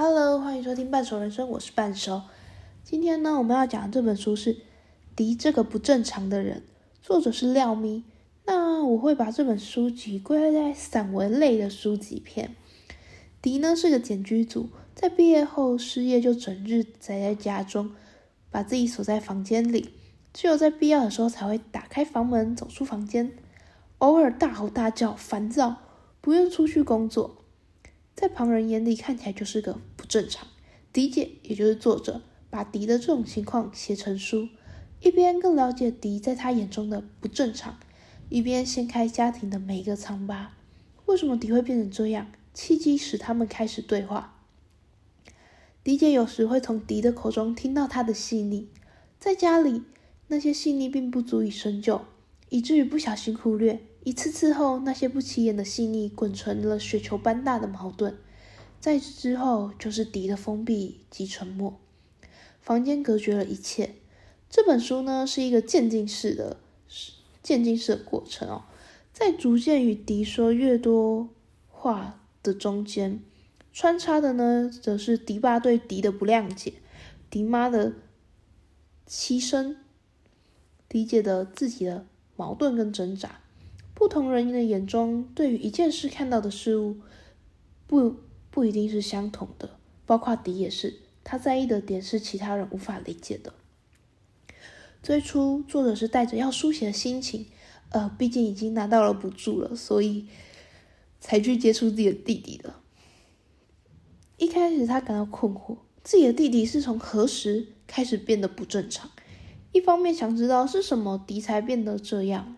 Hello，欢迎收听半熟人生，我是半熟。今天呢，我们要讲的这本书是《迪这个不正常的人》，作者是廖咪。那我会把这本书籍归类在散文类的书籍片。迪呢是个简居族，在毕业后失业就整日宅在家中，把自己锁在房间里，只有在必要的时候才会打开房门走出房间，偶尔大吼大叫，烦躁，不愿出去工作。在旁人眼里看起来就是个不正常。迪姐，也就是作者，把迪的这种情况写成书，一边更了解迪在他眼中的不正常，一边掀开家庭的每一个疮疤。为什么迪会变成这样？契机使他们开始对话。迪姐有时会从迪的口中听到他的细腻，在家里那些细腻并不足以深究，以至于不小心忽略。一次次后，那些不起眼的细腻滚成了雪球般大的矛盾。在之后，就是迪的封闭及沉默。房间隔绝了一切。这本书呢，是一个渐进式的渐进式的过程哦，在逐渐与迪说越多话的中间，穿插的呢，则是迪爸对迪的不谅解，迪妈的牺牲，迪姐的自己的矛盾跟挣扎。不同人的眼中，对于一件事看到的事物，不不一定是相同的。包括迪也是，他在意的点是其他人无法理解的。最初，作者是带着要书写的心情，呃，毕竟已经拿到了补助了，所以才去接触自己的弟弟的。一开始，他感到困惑，自己的弟弟是从何时开始变得不正常？一方面想知道是什么迪才变得这样。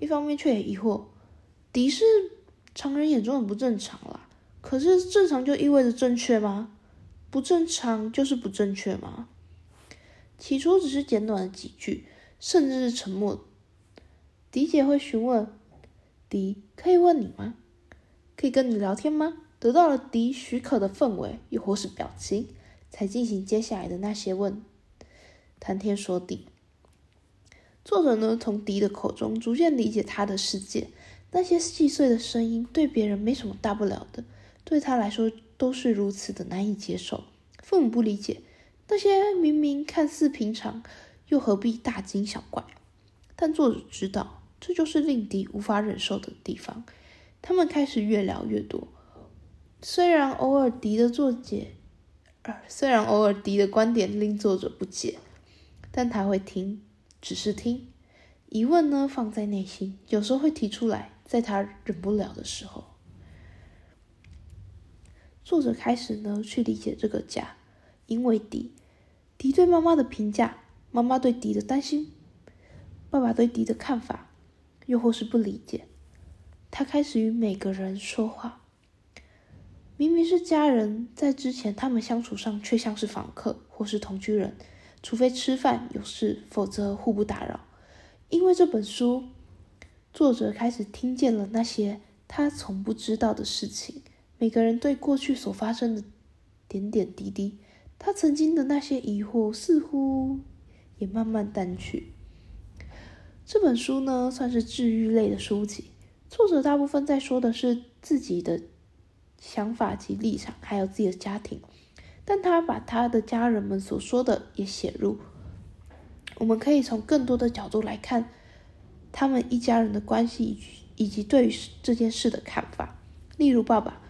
一方面却也疑惑，迪是常人眼中的不正常啦。可是正常就意味着正确吗？不正常就是不正确吗？起初只是简短的几句，甚至是沉默。迪姐会询问迪：“可以问你吗？可以跟你聊天吗？”得到了迪许可的氛围，又或是表情，才进行接下来的那些问，谈天说地。作者呢，从迪的口中逐渐理解他的世界。那些细碎的声音对别人没什么大不了的，对他来说都是如此的难以接受。父母不理解那些明明看似平常，又何必大惊小怪？但作者知道，这就是令迪无法忍受的地方。他们开始越聊越多。虽然偶尔迪的作解，呃，虽然偶尔迪的观点令作者不解，但他会听。只是听，疑问呢放在内心，有时候会提出来，在他忍不了的时候。作者开始呢去理解这个家，因为迪，迪对妈妈的评价，妈妈对迪的担心，爸爸对迪的看法，又或是不理解。他开始与每个人说话，明明是家人，在之前他们相处上却像是访客或是同居人。除非吃饭有事，否则互不打扰。因为这本书，作者开始听见了那些他从不知道的事情。每个人对过去所发生的点点滴滴，他曾经的那些疑惑，似乎也慢慢淡去。这本书呢，算是治愈类的书籍。作者大部分在说的是自己的想法及立场，还有自己的家庭。但他把他的家人们所说的也写入，我们可以从更多的角度来看他们一家人的关系以及对于这件事的看法。例如，爸爸，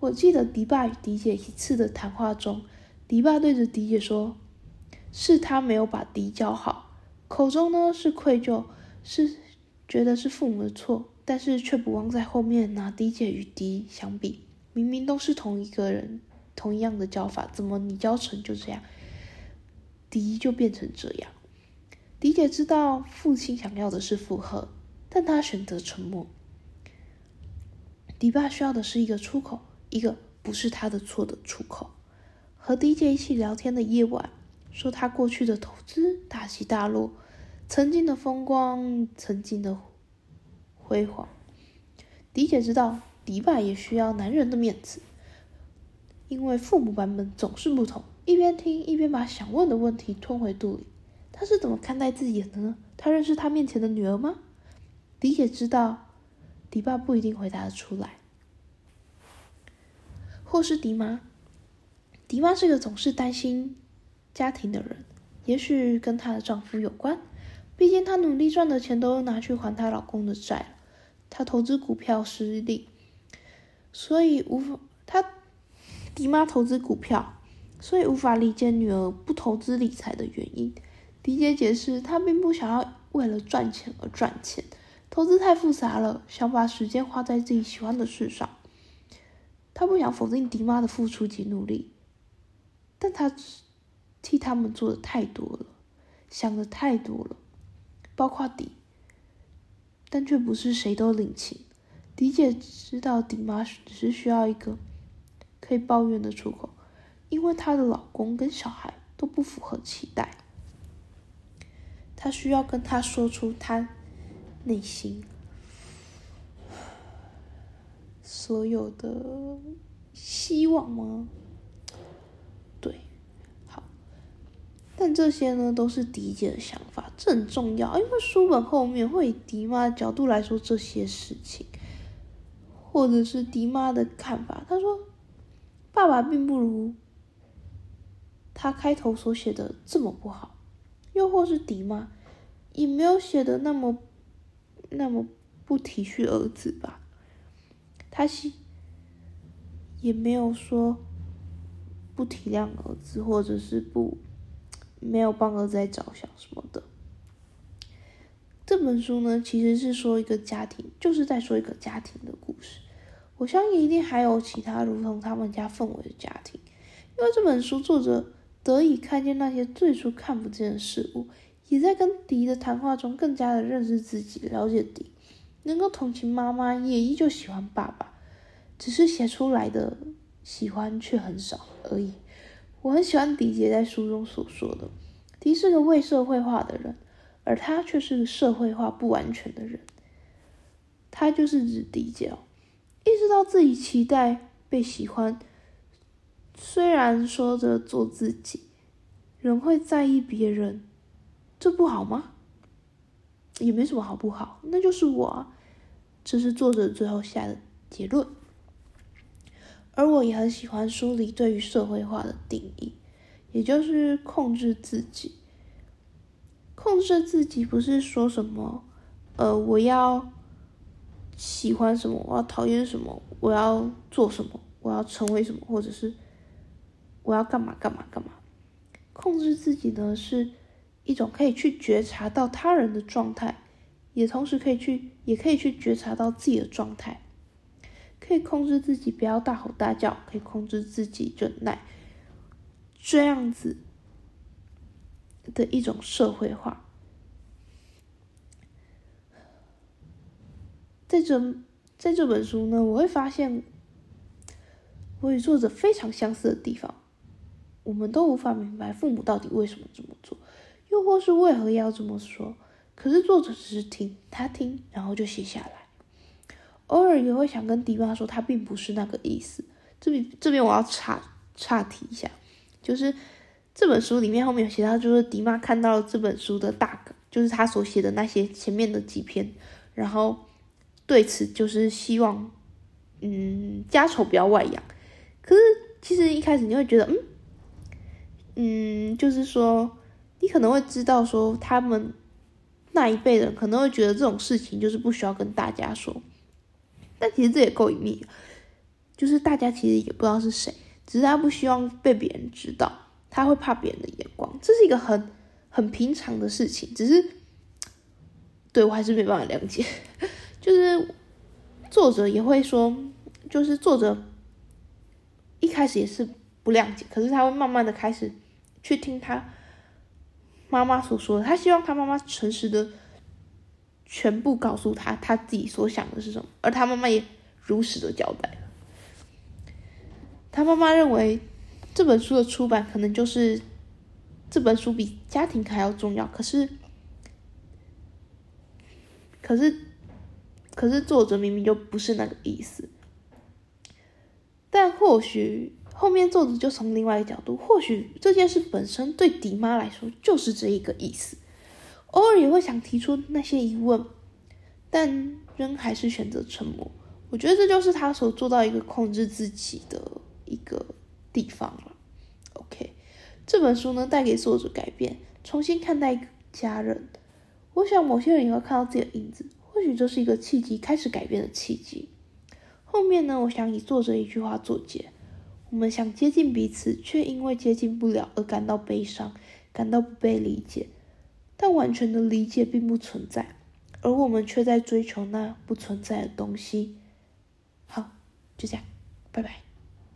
我记得迪爸与迪姐一次的谈话中，迪爸对着迪姐说：“是他没有把迪教好。”口中呢是愧疚，是觉得是父母的错，但是却不忘在后面拿迪姐与迪相比，明明都是同一个人。同样的教法，怎么你教成就这样，迪就变成这样？迪姐知道父亲想要的是附和，但他选择沉默。迪爸需要的是一个出口，一个不是他的错的出口。和迪姐一起聊天的夜晚，说他过去的投资大起大落，曾经的风光，曾经的辉煌。迪姐知道，迪爸也需要男人的面子。因为父母版本总是不同，一边听一边把想问的问题吞回肚里。他是怎么看待自己的呢？他认识他面前的女儿吗？迪姐知道，迪爸不一定回答得出来，或是迪妈。迪妈是个总是担心家庭的人，也许跟她的丈夫有关。毕竟她努力赚的钱都拿去还她老公的债了，她投资股票失利，所以无法她迪妈投资股票，所以无法理解女儿不投资理财的原因。迪姐解释，她并不想要为了赚钱而赚钱，投资太复杂了，想把时间花在自己喜欢的事上。她不想否定迪妈的付出及努力，但她替他们做的太多了，想的太多了。包括迪，但却不是谁都领情。迪姐知道迪妈只是需要一个可以抱怨的出口，因为她的老公跟小孩都不符合期待。她需要跟他说出她内心所有的希望吗？对，好但这些呢，都是迪姐的想法，这很重要，因为书本后面会以迪妈的角度来说这些事情，或者是迪妈的看法。她说，爸爸并不如他开头所写的这么不好，又或是迪妈也没有写的那么那么不体恤儿子吧？他是也没有说不体谅儿子，或者是不。没有帮儿子在着想什么的。这本书呢，其实是说一个家庭，就是在说一个家庭的故事。我相信一定还有其他如同他们家氛围的家庭，因为这本书作者得以看见那些最初看不见的事物，也在跟迪的谈话中更加的认识自己，了解迪，能够同情妈妈，也依旧喜欢爸爸，只是写出来的喜欢却很少而已。我很喜欢迪杰在书中所说的，迪是个未社会化的人，而他却是个社会化不完全的人。他就是指迪杰，意识到自己期待被喜欢，虽然说着做自己，仍会在意别人，这不好吗？也没什么好不好，那就是我。这是作者最后下的结论。而我也很喜欢书里对于社会化的定义，也就是控制自己。控制自己不是说什么，呃，我要喜欢什么，我要讨厌什么，我要做什么，我要成为什么，或者是我要干嘛干嘛干嘛。控制自己呢，是一种可以去觉察到他人的状态，也同时可以去，也可以去觉察到自己的状态。可以控制自己不要大吼大叫，可以控制自己忍耐，这样子的一种社会化，在这在这本书呢，我会发现我与作者非常相似的地方。我们都无法明白父母到底为什么这么做，又或是为何要这么说。可是作者只是听他听，然后就写下来。偶尔也会想跟迪妈说，他并不是那个意思。这边这边我要岔岔题一下，就是这本书里面后面有写到，就是迪妈看到了这本书的大梗，就是他所写的那些前面的几篇，然后对此就是希望，嗯，家丑不要外扬。可是其实一开始你会觉得，嗯嗯，就是说你可能会知道说他们那一辈人可能会觉得这种事情就是不需要跟大家说。但其实这也够隐秘，就是大家其实也不知道是谁，只是他不希望被别人知道，他会怕别人的眼光，这是一个很很平常的事情，只是对我还是没办法谅解。就是作者也会说，就是作者一开始也是不谅解，可是他会慢慢的开始去听他妈妈所说的，他希望他妈妈诚实的。全部告诉他他自己所想的是什么，而他妈妈也如实的交代。他妈妈认为这本书的出版可能就是这本书比家庭还要重要，可是，可是，可是作者明明就不是那个意思。但或许后面作者就从另外一个角度，或许这件事本身对迪妈来说就是这一个意思。偶尔也会想提出那些疑问，但仍还是选择沉默。我觉得这就是他所做到一个控制自己的一个地方了。OK，这本书呢，带给作者改变，重新看待家人。我想某些人也会看到自己的影子，或许这是一个契机，开始改变的契机。后面呢，我想以作者一句话作结：我们想接近彼此，却因为接近不了而感到悲伤，感到不被理解。但完全的理解并不存在，而我们却在追求那不存在的东西。好，就这样，拜拜。